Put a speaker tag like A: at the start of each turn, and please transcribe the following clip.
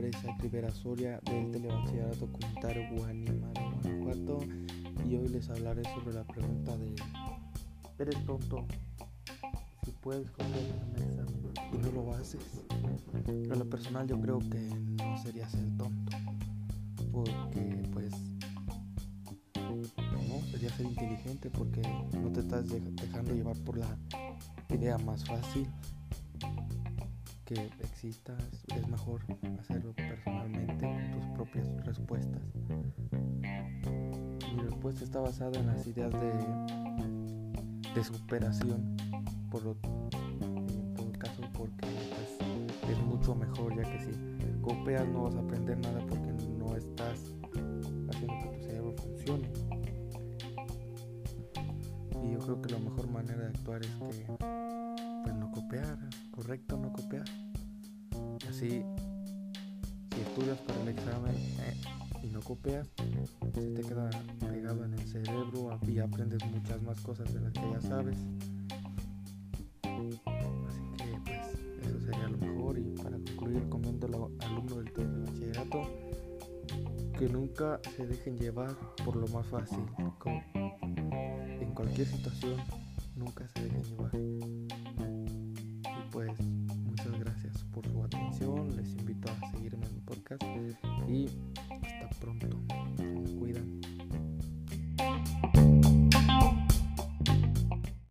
A: Presa Rivera Soria del Telebachillerato Comunitar Guanima Guanajuato y hoy les hablaré sobre la pregunta de ¿Eres tonto? Si puedes coger un examen y no lo haces. A lo personal yo creo que no sería ser tonto porque pues no, sería ser inteligente porque no te estás dejando llevar por la idea más fácil que exista, es mejor hacerlo personalmente con tus propias respuestas. Mi respuesta está basada en las ideas de, de superación, por lo, en todo caso, porque pues, es mucho mejor, ya que si copias no vas a aprender nada porque no estás haciendo que tu cerebro funcione. Y yo creo que la mejor manera de actuar es que correcto no copiar. Así, si estudias para el examen eh, y no copias, se te queda pegado en el cerebro y aprendes muchas más cosas de las que ya sabes. Así que pues eso sería lo mejor y para concluir comiendo al alumno del de bachillerato que nunca se dejen llevar por lo más fácil. En cualquier situación, nunca se dejen llevar. Podcast y hasta pronto.